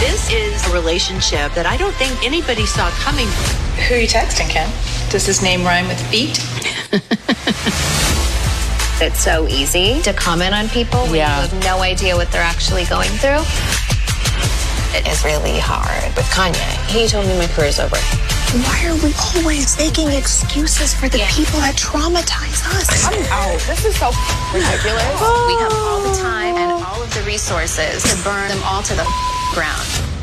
This is a relationship that I don't think anybody saw coming. Who are you texting, Ken? Does his name rhyme with beat? It's so easy to comment on people when Yeah. you have no idea what they're actually going through. It is really hard. With Kanye, he told me my career's over. Why are we always making excuses for the people that traumatize us? I'm out. This is so ridiculous. We have all the time and all of the resources to burn them all to the ground.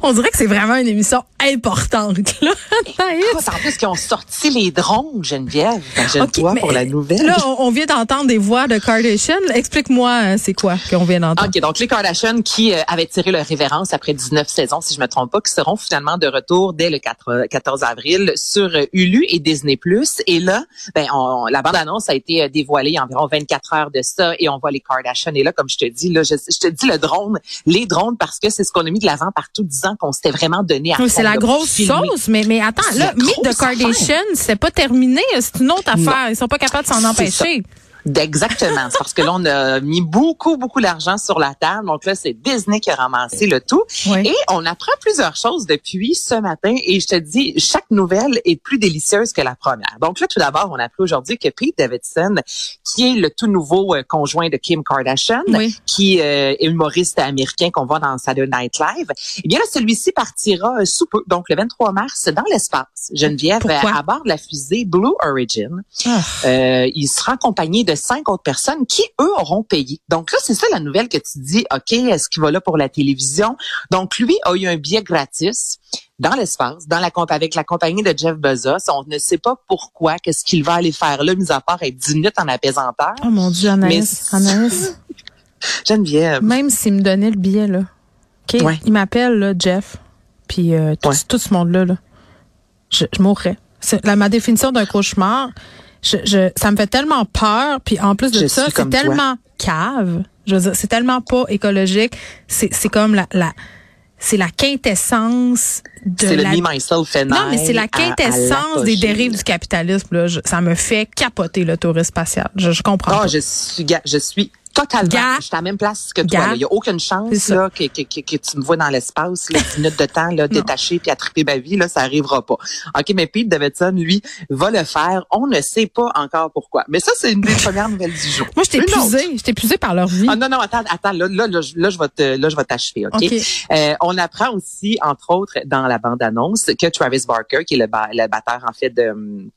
On dirait que c'est vraiment une émission importante, là. Anaïs. En plus qu'ils ont sorti les drones, Geneviève. Imagine-toi pour la nouvelle. Là, on, vient d'entendre des voix de Kardashian. Explique-moi, euh, c'est quoi qu'on vient d'entendre? OK, donc les Kardashian qui euh, avaient tiré leur révérence après 19 saisons, si je me trompe pas, qui seront finalement de retour dès le 4, euh, 14 avril sur Hulu et Disney+. Et là, ben, on, la bande-annonce a été dévoilée il y a environ 24 heures de ça et on voit les Kardashian. Et là, comme je te dis, là, je, je te dis le drone, les drones, parce que c'est ce qu'on a mis de l'avant partout disant qu'on s'était vraiment donné à c'est la grosse filmer. sauce, mais, mais attends, là, Meet the Kardashian, c'est pas terminé, c'est une autre affaire. Ils sont pas capables de s'en ça. Exactement. C'est parce que là, on a mis beaucoup, beaucoup d'argent sur la table. Donc là, c'est Disney qui a ramassé le tout. Oui. Et on apprend plusieurs choses depuis ce matin. Et je te dis, chaque nouvelle est plus délicieuse que la première. Donc là, tout d'abord, on a appris aujourd'hui que Pete Davidson, qui est le tout nouveau euh, conjoint de Kim Kardashian, Oui. qui euh, est humoriste américain qu'on voit dans Saturday Night Live, eh bien là, celui-ci partira euh, sous peu, donc le 23 mars, dans l'espace. Geneviève, à bord de la fusée Blue Origin. Euh, il sera accompagné de cinq autres personnes qui, eux, auront payé. Donc là, c'est ça la nouvelle que tu dis, OK, est-ce qu'il va là pour la télévision? Donc lui a eu un billet gratis dans l'espace, dans la comp- avec la compagnie de Jeff Bezos. On ne sait pas pourquoi, qu'est-ce qu'il va aller faire là, mis à part être 10 minutes en apesanteur. Oh mon Dieu, Anaïs, Mais- Anaïs. Geneviève. Même s'il me donnait le billet, là. OK? Ouais. Il m'appelle, là, Jeff. Puis euh, tout, Ouais. tout ce monde-là, là. Je, je mourrais. C'est ma définition d'un cauchemar. Je, je, ça me fait tellement peur. Puis en plus de Je ça, c'est toi. tellement cave. Je veux dire, c'est tellement pas écologique. C'est, c'est comme la, la c'est la quintessence de C'est le la... me, myself and Non, mais c'est la I à- à quintessence des dérives du capitalisme. Là. Je- ça me fait capoter le tourisme spatial. Je, je comprends. Ah, pas. je suis, je suis totalement, Gars. je suis à la même place que toi. Il y a aucune chance là que, que, que, que tu me vois dans l'espace, là, 10 minutes de temps là, détaché puis à triper ma vie, là, ça arrivera pas. Ok, mais Pete Davidson, lui, va le faire. On ne sait pas encore pourquoi. Mais ça, c'est une des premières nouvelles du jour. Moi, je t'ai épuisée. Je t'ai épuisée par leur vie. Ah non non attends attends là là là, je- là, je vais te là je vais t'achever ok, Ok. Euh, on apprend aussi entre autres dans la bande annonce que Travis Barker qui est le, ba- le batteur en fait de hum,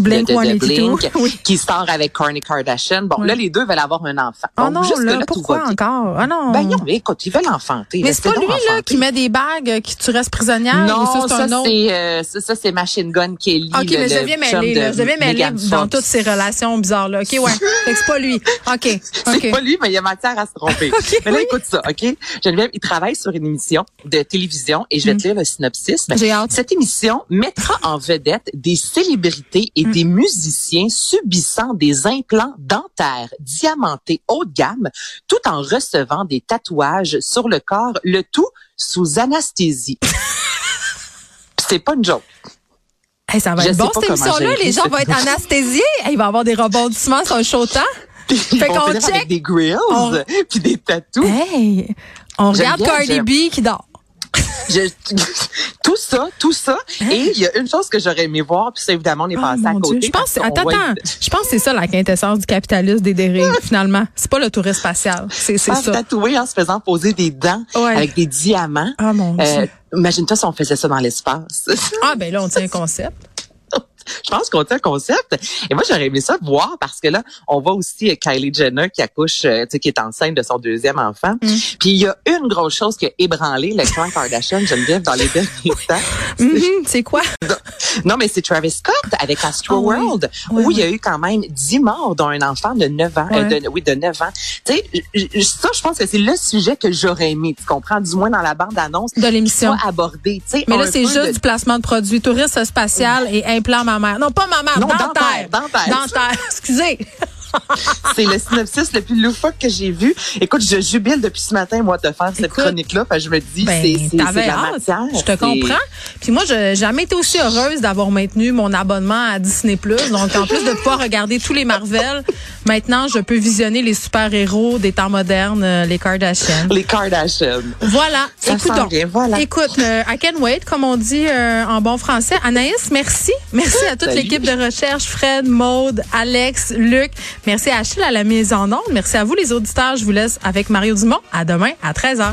Blink de, de- de 182. Blink, Oui. qui sort avec Kourtney Kardashian. Bon, Oui. là, les deux veulent avoir un enfant. Oh Donc, non, jusque là, tout pourquoi bien. encore? Ah non. Ben non, mais écoute, ils veulent enfanter. mais c'est pas lui, donc là, enfanter. qui met des bagues, euh, qui tu restes prisonnière? Non, ça, c'est ça, c'est euh, ça, ça, c'est Machine Gun Kelly. OK, le- mais je mêlée, de là. Je deviens mêlée Megan dans toutes ces relations bizarres-là. OK, ouais. fait c'est pas lui. OK, C'est OK. pas lui, mais il y a matière à se tromper. mais là, écoute ça, OK? Geneviève, il travaille sur une émission de télévision et je vais te lire le synopsis. Mm. J'ai hâte. Cette émission mettra en vedette des célébrités et Mm. des musiciens subissant des implants dentaires diamantés haut de gamme tout en recevant des tatouages sur le corps, le tout sous anesthésie. C'est pas une joke. Hey, ça va être bon, cette émission-là. Les gens vont être anesthésiés. Hey, il va y avoir des rebondissements sur un show temps. Fait finir check. avec des grills On- puis des tatous. Hey, on regarde Cardi. B qui dort. Je- tout ça, tout ça. Et il y a une chose que j'aurais aimé voir, puis ça, évidemment, on est Oh, passé à côté. Je pense, attends, voit- attends. Je pense que c'est ça la quintessence du capitalisme des dérives, finalement. C'est pas le tourisme spatial. C'est, c'est Faire ça. tatouer en se faisant poser des dents Ouais. avec des diamants. Ah, mon Euh, Dieu. Imagine-toi si on faisait ça dans l'espace. Ah, ben là, on tient un concept. Je pense qu'on tient le concept. Et moi, j'aurais aimé ça voir parce que là, on voit aussi euh, Kylie Jenner qui accouche, euh, tu sais, qui est enceinte de son deuxième enfant. Mm. Puis il y a une grosse chose qui a ébranlé le clan Kardashian, Geneviève, dans les derniers temps. Mhm, c'est quoi? Non, mais c'est Travis Scott avec Astro Ah. World, où il y a eu quand même 10 morts d'un enfant de 9 ans. euh, de, oui, de 9 ans. Tu sais, ça, je pense que c'est le sujet que j'aurais aimé, tu comprends, du moins dans la bande-annonce. De l'émission. Abordé, tu sais. Mais là, un c'est juste de- du placement de produits. Tourisme spatial et implant mammaire. Non, pas mammaire, Non, dentaire. dentaire, dentaire. Dentaire, excusez. C'est le synopsis le plus loufoque que j'ai vu. Écoute, je jubile depuis ce matin, moi, de faire cette chronique-là. Je me dis, Ben, c'est la matière. Je te comprends. Puis moi, je n'ai jamais été aussi heureuse d'avoir maintenu mon abonnement à Disney+. Donc, en plus de pouvoir regarder tous les Marvel, maintenant, je peux visionner les super-héros des temps modernes, euh, les Kardashians. Les Kardashians. Voilà. Ça Écoute s'en donc. vient, voilà. Écoute, euh, I can wait, comme on dit euh, en bon français. Anaïs, merci. Merci à toute l'équipe de recherche, Fred, Maude, Alex, Luc. Merci à Achille à la mise en onde. Merci à vous, les auditeurs. Je vous laisse avec Mario Dumont. À demain, à 13h.